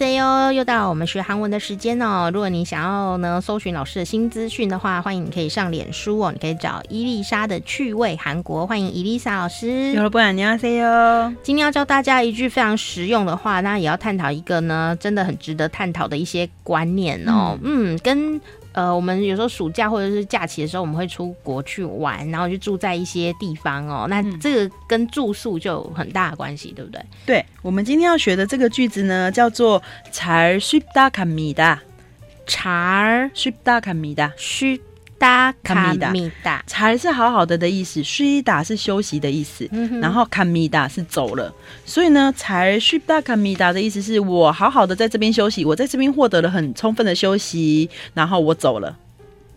，C 哟，又到了我们学韩文的时间哦。如果你想要呢搜寻老师的新资讯的话，欢迎你可以上脸书哦，你可以找伊丽莎的趣味韩国，欢迎伊丽莎老师。有了不然你好，C 哦。今天要教大家一句非常实用的话，那也要探讨一个呢真的很值得探讨的一些观念哦。嗯，嗯，跟。呃，我们有时候暑假或者是假期的时候，我们会出国去玩，然后就住在一些地方哦。那这个跟住宿就有很大的关系，对不对？对，我们今天要学的这个句子呢，叫做잘쉬다갑니다。잘쉬다갑니다。쉬 达，卡米达，才是好好的的意思，睡哒是休息的意思，然后卡米达是走了，所以呢，才睡达卡米达的意思是我好好的在这边休息，我在这边获得了很充分的休息，然后我走了。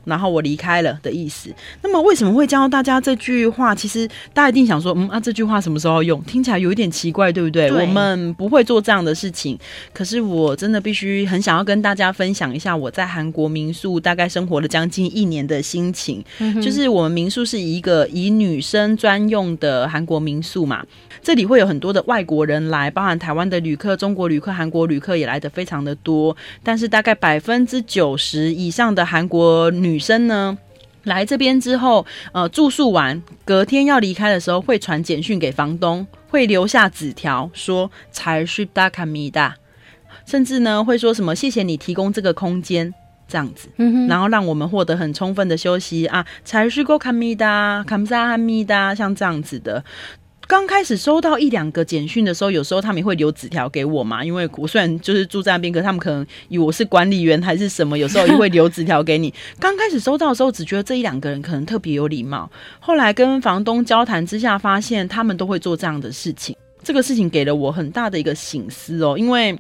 然后我离开了的意思。那么为什么会教大家这句话？其实大家一定想说，嗯啊，这句话什么时候用？听起来有一点奇怪，对不对？对。我们不会做这样的事情。可是我真的必须很想要跟大家分享一下我在韩国民宿大概生活了将近一年的心情。嗯。就是我们民宿是一个以女生专用的韩国民宿嘛，这里会有很多的外国人来，包含台湾的旅客、中国旅客、韩国旅客也来的非常的多。但是大概百分之九十以上的韩国女女生呢，来这边之后，呃，住宿完，隔天要离开的时候，会传简讯给房东，会留下纸条说“才是大卡米达”，甚至呢会说什么“谢谢你提供这个空间”这样子，然后让我们获得很充分的休息啊，“才是够卡米达，卡姆萨哈米达”，像这样子的，刚开始收到一两个简讯的时候，有时候他们也会留纸条给我嘛，因为我虽然就是住在那边，可他们可能以为我是管理员还是什么，有时候也会留纸条给你。刚开始收到的时候，只觉得这一两个人可能特别有礼貌，后来跟房东交谈之下，发现他们都会做这样的事情。这个事情给了我很大的一个醒思哦，因为。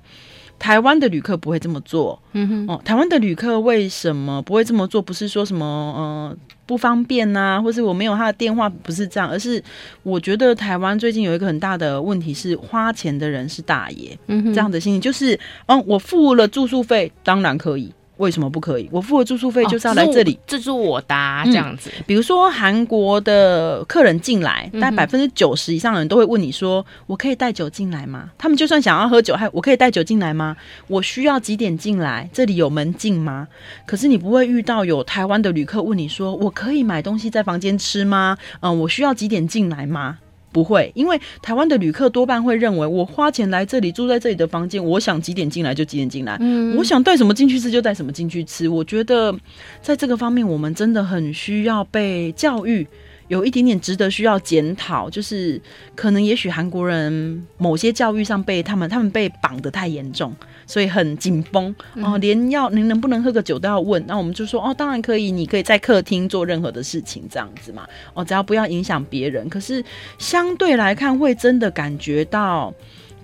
台湾的旅客不会这么做，嗯哼，哦，台湾的旅客为什么不会这么做？不是说什么呃不方便呐、啊，或是我没有他的电话，不是这样，而是我觉得台湾最近有一个很大的问题是花钱的人是大爷，嗯哼，这样的心情。就是，嗯，我付了住宿费，当然可以。为什么不可以？我付了住宿费就是要来这里，哦、这是我的、啊、这样子。比如说韩国的客人进来，大概百分之九十以上的人都会问你说：“我可以带酒进来吗？”他们就算想要喝酒，还我可以带酒进来吗？我需要几点进来？这里有门禁吗？可是你不会遇到有台湾的旅客问你说：“我可以买东西在房间吃吗？”嗯，我需要几点进来吗？不会，因为台湾的旅客多半会认为，我花钱来这里住在这里的房间，我想几点进来就几点进来，嗯，我想带什么进去吃就带什么进去吃。我觉得在这个方面，我们真的很需要被教育。有一点点值得需要检讨，就是可能也许韩国人某些教育上被他们他们被绑得太严重，所以很紧绷哦，连要您能不能喝个酒都要问，那我们就说哦，当然可以，你可以在客厅做任何的事情这样子嘛，哦，只要不要影响别人。可是相对来看，会真的感觉到。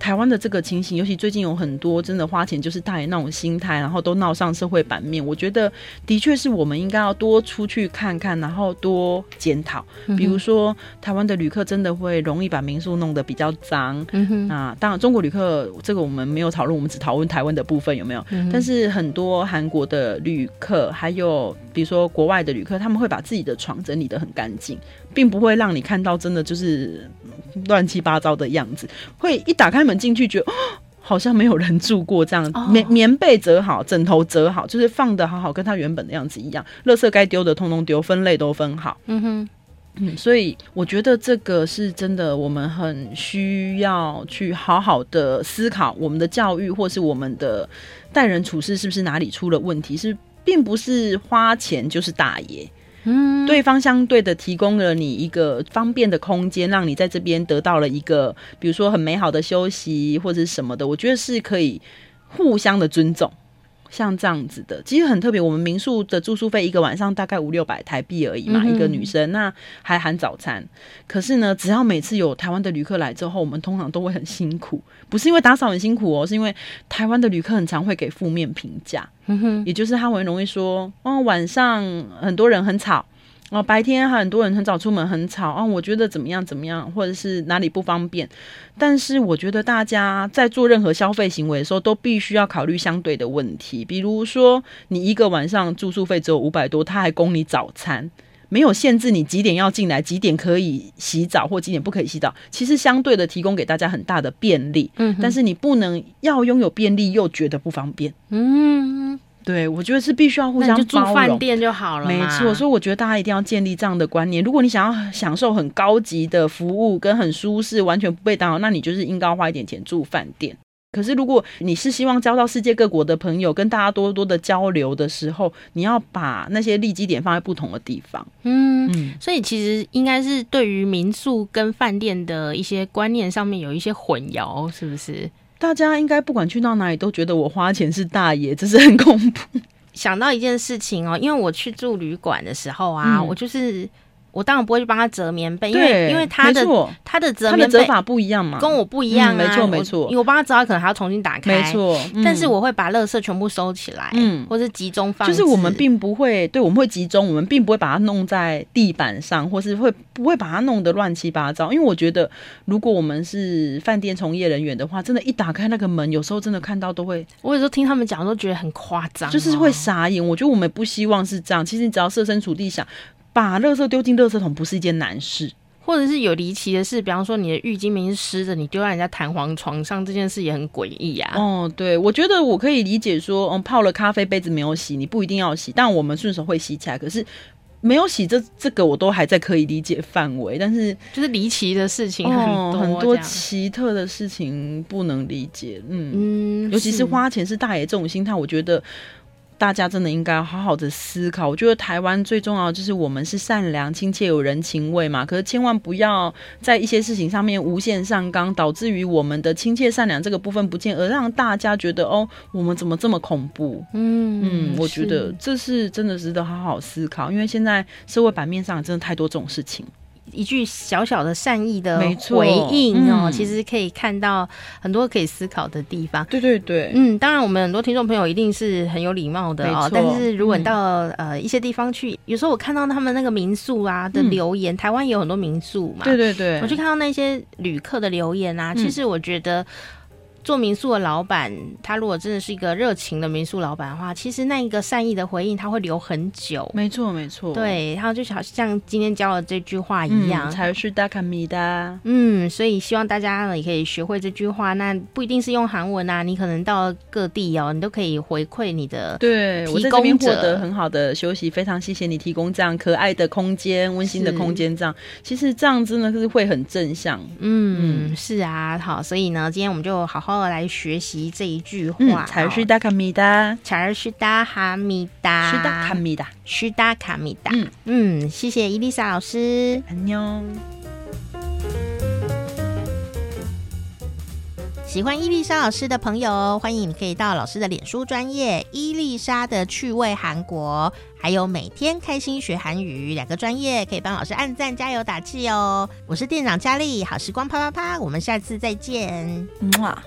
台湾的这个情形，尤其最近有很多真的花钱就是大爷那种心态，然后都闹上社会版面。我觉得的确是我们应该要多出去看看，然后多检讨。比如说，台湾的旅客真的会容易把民宿弄得比较脏。嗯哼。啊，当然中国旅客这个我们没有讨论，我们只讨论台湾的部分有没有？嗯。但是很多韩国的旅客，还有比如说国外的旅客，他们会把自己的床整理得很干净，并不会让你看到真的就是乱七八糟的样子。会一打开门进去，觉得好像没有人住过这样。棉棉被折好，枕头折好，就是放的好好，跟它原本的样子一样。垃圾该丢的通通丢，分类都分好。嗯哼，嗯，所以我觉得这个是真的，我们很需要去好好的思考我们的教育，或是我们的待人处事是不是哪里出了问题？是并不是花钱就是大爷。嗯，对方相对的提供了你一个方便的空间，让你在这边得到了一个，比如说很美好的休息或者什么的，我觉得是可以互相的尊重，像这样子的，其实很特别。我们民宿的住宿费一个晚上大概五六百台币而已嘛，嗯、一个女生，那还含早餐。可是呢，只要每次有台湾的旅客来之后，我们通常都会很辛苦，不是因为打扫很辛苦哦，是因为台湾的旅客很常会给负面评价，也就是他会容易说，哦，晚上很多人很吵。哦，白天还很多人很早出门，很吵啊。我觉得怎么样怎么样，或者是哪里不方便。但是我觉得大家在做任何消费行为的时候，都必须要考虑相对的问题。比如说，你一个晚上住宿费只有五百多，他还供你早餐，没有限制你几点要进来，几点可以洗澡或几点不可以洗澡。其实相对的提供给大家很大的便利。嗯，但是你不能要拥有便利又觉得不方便。嗯。对，我觉得是必须要互相包容。住饭店就好了，没错。所以我觉得大家一定要建立这样的观念。如果你想要享受很高级的服务跟很舒适、完全不被打扰，那你就是应该花一点钱住饭店。可是如果你是希望交到世界各国的朋友，跟大家多多的交流的时候，你要把那些利基点放在不同的地方。嗯，嗯，所以其实应该是对于民宿跟饭店的一些观念上面有一些混淆，是不是？大家应该不管去到哪里都觉得我花钱是大爷，这是很恐怖。想到一件事情哦，因为我去住旅馆的时候啊，嗯、我就是。我当然不会去帮他折棉被，因为因为他的他的折棉被折法不一样嘛，跟我不一样啊。没错没错，因为我帮他折，他可能还要重新打开。没错，但是我会把垃圾全部收起来，嗯，或是集中放。就是我们并不会，对，我们会集中，我们并不会把它弄在地板上，或是会不会把它弄得乱七八糟。因为我觉得，如果我们是饭店从业人员的话，真的，一打开那个门，有时候真的看到都会。我有时候听他们讲，都觉得很夸张，就是会傻眼。我觉得我们不希望是这样。其实你只要设身处地想。把垃圾丢进垃圾桶不是一件难事，或者是有离奇的事，比方说你的浴巾明明是湿的，你丢在人家弹簧床上，这件事也很诡异啊。哦，对，我觉得我可以理解说，嗯，泡了咖啡杯子没有洗，你不一定要洗，但我们顺手会洗起来。可是没有洗这这个我都还在可以理解范围，但是就是离奇的事情很多，哦，很多奇特的事情不能理解。嗯嗯，尤其是花钱是大爷这种心态，我觉得。大家真的应该好好的思考。我觉得台湾最重要的就是我们是善良、亲切、有人情味嘛。可是千万不要在一些事情上面无限上纲，导致于我们的亲切、善良这个部分不见，而让大家觉得哦，我们怎么这么恐怖？嗯嗯，我觉得这是真的值得好好思考，因为现在社会版面上真的太多这种事情。一句小小的善意的回应哦，嗯、其实可以看到很多可以思考的地方。对对对，嗯，当然我们很多听众朋友一定是很有礼貌的哦。但是如果你到、嗯、呃一些地方去，有时候我看到他们那个民宿啊的留言，嗯、台湾也有很多民宿嘛。对对对，我去看到那些旅客的留言啊，其实我觉得。做民宿的老板，他如果真的是一个热情的民宿老板的话，其实那一个善意的回应，他会留很久。没错，没错。对，然后就好像今天教的这句话一样，才是大卡米的。嗯，所以希望大家呢也可以学会这句话。那不一定是用韩文啊，你可能到各地哦，你都可以回馈你的。对，我在这边获得很好的休息，非常谢谢你提供这样可爱的空间、温馨的空间。这样，其实这样真的是会很正向。嗯，嗯是啊，好，所以呢，今天我们就好好。好来学习这一句话，查尔斯达卡米达，查尔斯达哈米达，是达卡米达，是达卡米达。嗯嗯，谢谢伊丽莎老师，安妞。喜欢伊丽莎老师的朋友，欢迎你可以到老师的脸书专业伊丽莎的趣味韩国，还有每天开心学韩语两个专业，可以帮老师按赞加油打气哦。我是店长佳丽，好时光啪啪啪，我们下次再见，嗯啊。